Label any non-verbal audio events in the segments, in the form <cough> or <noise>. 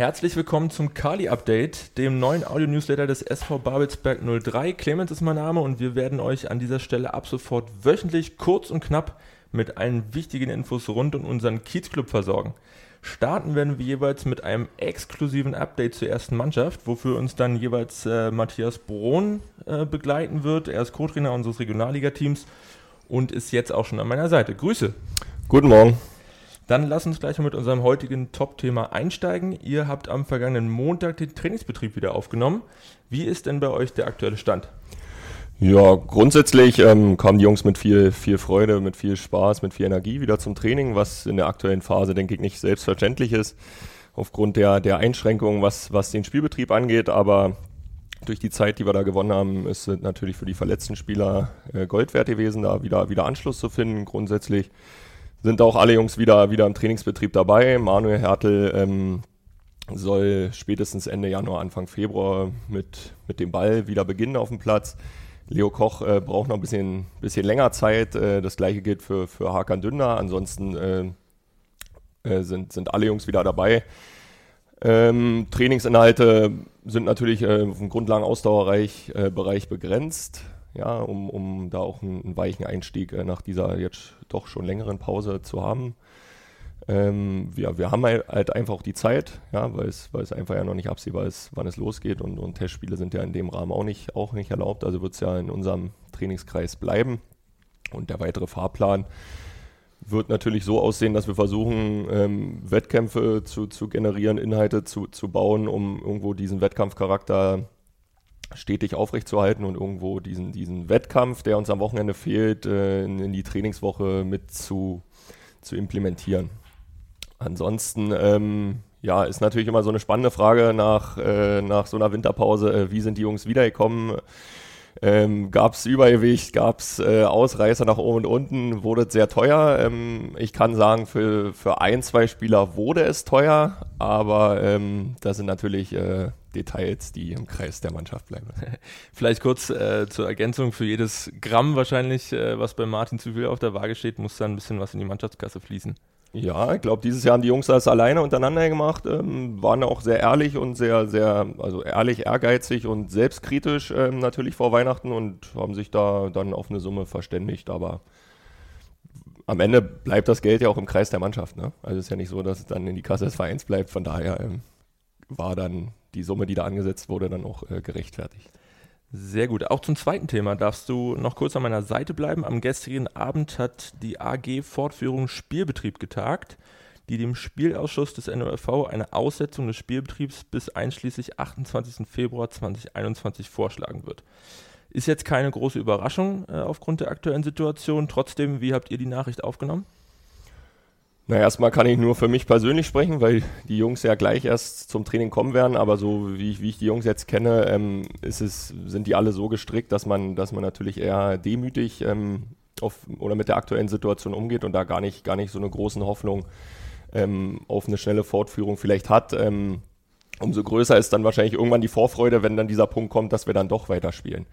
Herzlich willkommen zum Kali Update, dem neuen Audio-Newsletter des SV Babelsberg 03. Clemens ist mein Name und wir werden euch an dieser Stelle ab sofort wöchentlich kurz und knapp mit allen wichtigen Infos rund um unseren Kiezclub versorgen. Starten werden wir jeweils mit einem exklusiven Update zur ersten Mannschaft, wofür uns dann jeweils äh, Matthias Brohn äh, begleiten wird. Er ist Co-Trainer unseres Regionalliga-Teams und ist jetzt auch schon an meiner Seite. Grüße. Guten Morgen. Dann lass uns gleich mal mit unserem heutigen Top-Thema einsteigen. Ihr habt am vergangenen Montag den Trainingsbetrieb wieder aufgenommen. Wie ist denn bei euch der aktuelle Stand? Ja, grundsätzlich ähm, kamen die Jungs mit viel, viel Freude, mit viel Spaß, mit viel Energie wieder zum Training, was in der aktuellen Phase, denke ich, nicht selbstverständlich ist, aufgrund der, der Einschränkungen, was, was den Spielbetrieb angeht. Aber durch die Zeit, die wir da gewonnen haben, ist es natürlich für die verletzten Spieler äh, Gold wert gewesen, da wieder, wieder Anschluss zu finden. Grundsätzlich sind auch alle Jungs wieder, wieder im Trainingsbetrieb dabei. Manuel Hertel ähm, soll spätestens Ende Januar, Anfang Februar mit, mit dem Ball wieder beginnen auf dem Platz. Leo Koch äh, braucht noch ein bisschen, bisschen länger Zeit. Äh, das gleiche gilt für, für Hakan Dünder. Ansonsten äh, äh sind, sind alle Jungs wieder dabei. Ähm, Trainingsinhalte sind natürlich äh, auf dem Grundlagen-Ausdauerbereich äh, begrenzt ja, um, um da auch einen, einen weichen Einstieg äh, nach dieser jetzt doch schon längeren Pause zu haben. Ähm, wir, wir haben halt einfach auch die Zeit, ja, weil es, weil es einfach ja noch nicht absehbar ist, wann es losgeht und, und Testspiele sind ja in dem Rahmen auch nicht, auch nicht erlaubt, also wird es ja in unserem Trainingskreis bleiben. Und der weitere Fahrplan wird natürlich so aussehen, dass wir versuchen, ähm, Wettkämpfe zu, zu generieren, Inhalte zu, zu bauen, um irgendwo diesen Wettkampfcharakter stetig aufrechtzuerhalten und irgendwo diesen, diesen Wettkampf, der uns am Wochenende fehlt, äh, in, in, die Trainingswoche mit zu, zu implementieren. Ansonsten, ähm, ja, ist natürlich immer so eine spannende Frage nach, äh, nach so einer Winterpause, äh, wie sind die Jungs wiedergekommen? Ähm, gab es Übergewicht, gab es äh, Ausreißer nach oben und unten, wurde es sehr teuer. Ähm, ich kann sagen, für, für ein, zwei Spieler wurde es teuer, aber ähm, das sind natürlich äh, Details, die im Kreis der Mannschaft bleiben. <laughs> Vielleicht kurz äh, zur Ergänzung, für jedes Gramm wahrscheinlich, äh, was bei Martin zu viel auf der Waage steht, muss dann ein bisschen was in die Mannschaftskasse fließen. Ja, ich glaube, dieses Jahr haben die Jungs das alleine untereinander gemacht, ähm, waren auch sehr ehrlich und sehr, sehr, also ehrlich, ehrgeizig und selbstkritisch ähm, natürlich vor Weihnachten und haben sich da dann auf eine Summe verständigt, aber am Ende bleibt das Geld ja auch im Kreis der Mannschaft. Ne? Also es ist ja nicht so, dass es dann in die Kasse des Vereins bleibt, von daher ähm, war dann die Summe, die da angesetzt wurde, dann auch äh, gerechtfertigt. Sehr gut. Auch zum zweiten Thema darfst du noch kurz an meiner Seite bleiben. Am gestrigen Abend hat die AG Fortführung Spielbetrieb getagt, die dem Spielausschuss des NOFV eine Aussetzung des Spielbetriebs bis einschließlich 28. Februar 2021 vorschlagen wird. Ist jetzt keine große Überraschung äh, aufgrund der aktuellen Situation. Trotzdem, wie habt ihr die Nachricht aufgenommen? Na, erstmal kann ich nur für mich persönlich sprechen, weil die Jungs ja gleich erst zum Training kommen werden, aber so wie ich, wie ich die Jungs jetzt kenne, ähm, ist es, sind die alle so gestrickt, dass man, dass man natürlich eher demütig ähm, auf, oder mit der aktuellen Situation umgeht und da gar nicht, gar nicht so eine großen Hoffnung ähm, auf eine schnelle Fortführung vielleicht hat. Ähm, umso größer ist dann wahrscheinlich irgendwann die Vorfreude, wenn dann dieser Punkt kommt, dass wir dann doch weiterspielen.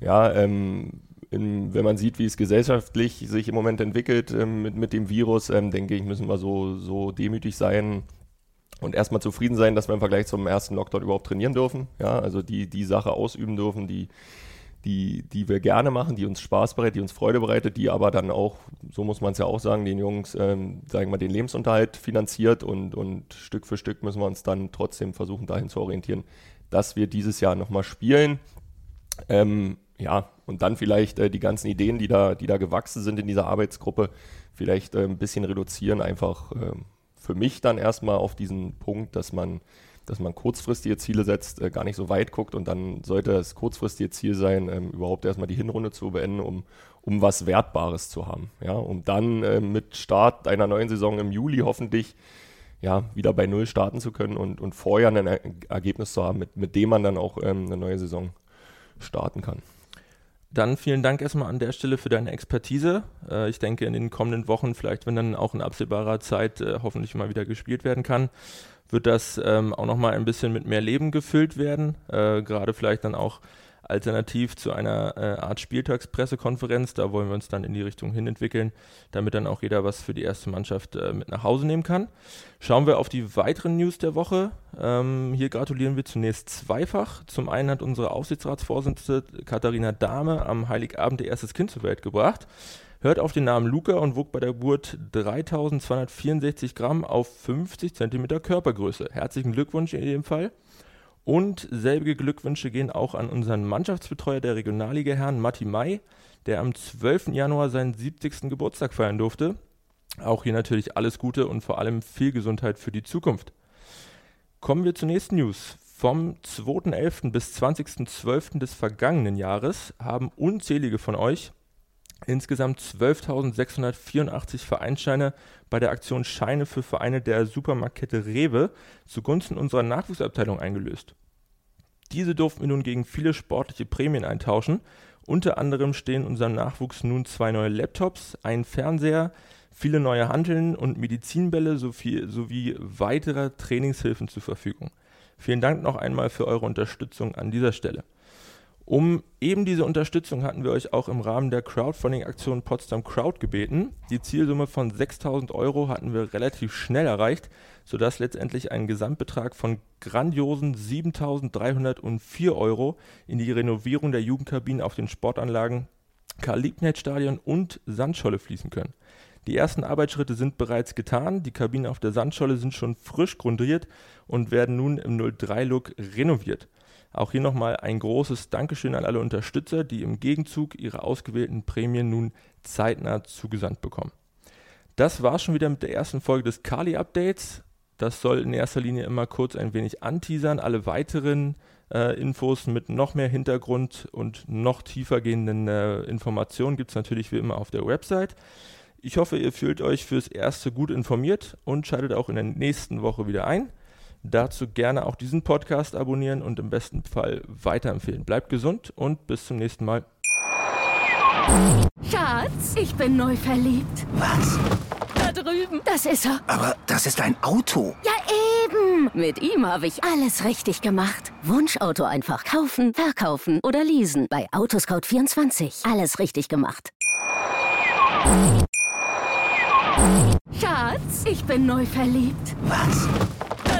Ja, ähm, in, wenn man sieht, wie es gesellschaftlich sich im Moment entwickelt ähm, mit, mit dem Virus, ähm, denke ich, müssen wir so, so demütig sein und erstmal zufrieden sein, dass wir im Vergleich zum ersten Lockdown überhaupt trainieren dürfen. Ja, also die, die Sache ausüben dürfen, die, die, die wir gerne machen, die uns Spaß bereitet, die uns Freude bereitet, die aber dann auch, so muss man es ja auch sagen, den Jungs, ähm, sagen wir mal, den Lebensunterhalt finanziert und, und Stück für Stück müssen wir uns dann trotzdem versuchen, dahin zu orientieren, dass wir dieses Jahr nochmal spielen. Ähm, ja, und dann vielleicht äh, die ganzen Ideen, die da, die da gewachsen sind in dieser Arbeitsgruppe, vielleicht äh, ein bisschen reduzieren, einfach äh, für mich dann erstmal auf diesen Punkt, dass man, dass man kurzfristige Ziele setzt, äh, gar nicht so weit guckt und dann sollte das kurzfristige Ziel sein, ähm, überhaupt erstmal die Hinrunde zu beenden, um, um was Wertbares zu haben. Ja, um dann äh, mit Start einer neuen Saison im Juli hoffentlich ja, wieder bei Null starten zu können und, und vorher ein Ergebnis zu haben, mit, mit dem man dann auch ähm, eine neue Saison starten kann. Dann vielen Dank erstmal an der Stelle für deine Expertise. Äh, ich denke, in den kommenden Wochen, vielleicht wenn dann auch in absehbarer Zeit äh, hoffentlich mal wieder gespielt werden kann, wird das ähm, auch nochmal ein bisschen mit mehr Leben gefüllt werden. Äh, Gerade vielleicht dann auch alternativ zu einer äh, Art Spieltagspressekonferenz. Da wollen wir uns dann in die Richtung hin entwickeln, damit dann auch jeder was für die erste Mannschaft äh, mit nach Hause nehmen kann. Schauen wir auf die weiteren News der Woche. Ähm, hier gratulieren wir zunächst zweifach. Zum einen hat unsere Aufsichtsratsvorsitzende Katharina Dahme am Heiligabend ihr erstes Kind zur Welt gebracht. Hört auf den Namen Luca und wog bei der Geburt 3264 Gramm auf 50 Zentimeter Körpergröße. Herzlichen Glückwunsch in jedem Fall. Und selbige Glückwünsche gehen auch an unseren Mannschaftsbetreuer der Regionalliga Herrn Matti Mai, der am 12. Januar seinen 70. Geburtstag feiern durfte. Auch hier natürlich alles Gute und vor allem viel Gesundheit für die Zukunft. Kommen wir zur nächsten News. Vom 2.11. bis 20.12. des vergangenen Jahres haben unzählige von euch insgesamt 12.684 Vereinsscheine bei der Aktion Scheine für Vereine der Supermarktkette Rewe zugunsten unserer Nachwuchsabteilung eingelöst. Diese durften wir nun gegen viele sportliche Prämien eintauschen. Unter anderem stehen unserem Nachwuchs nun zwei neue Laptops, ein Fernseher, viele neue Hanteln und Medizinbälle sowie, sowie weitere Trainingshilfen zur Verfügung. Vielen Dank noch einmal für eure Unterstützung an dieser Stelle. Um eben diese Unterstützung hatten wir euch auch im Rahmen der Crowdfunding-Aktion Potsdam Crowd gebeten. Die Zielsumme von 6000 Euro hatten wir relativ schnell erreicht, sodass letztendlich ein Gesamtbetrag von grandiosen 7304 Euro in die Renovierung der Jugendkabinen auf den Sportanlagen Karl-Liebknecht-Stadion und Sandscholle fließen können. Die ersten Arbeitsschritte sind bereits getan. Die Kabinen auf der Sandscholle sind schon frisch grundiert und werden nun im 03-Look renoviert. Auch hier nochmal ein großes Dankeschön an alle Unterstützer, die im Gegenzug ihre ausgewählten Prämien nun zeitnah zugesandt bekommen. Das war schon wieder mit der ersten Folge des Kali Updates. Das soll in erster Linie immer kurz ein wenig anteasern. Alle weiteren äh, Infos mit noch mehr Hintergrund und noch tiefer gehenden äh, Informationen gibt es natürlich wie immer auf der Website. Ich hoffe, ihr fühlt euch fürs Erste gut informiert und schaltet auch in der nächsten Woche wieder ein. Dazu gerne auch diesen Podcast abonnieren und im besten Fall weiterempfehlen. Bleibt gesund und bis zum nächsten Mal. Schatz, ich bin neu verliebt. Was? Da drüben. Das ist er. Aber das ist ein Auto. Ja, eben. Mit ihm habe ich alles richtig gemacht. Wunschauto einfach kaufen, verkaufen oder leasen. Bei Autoscout24. Alles richtig gemacht. Schatz, ich bin neu verliebt. Was?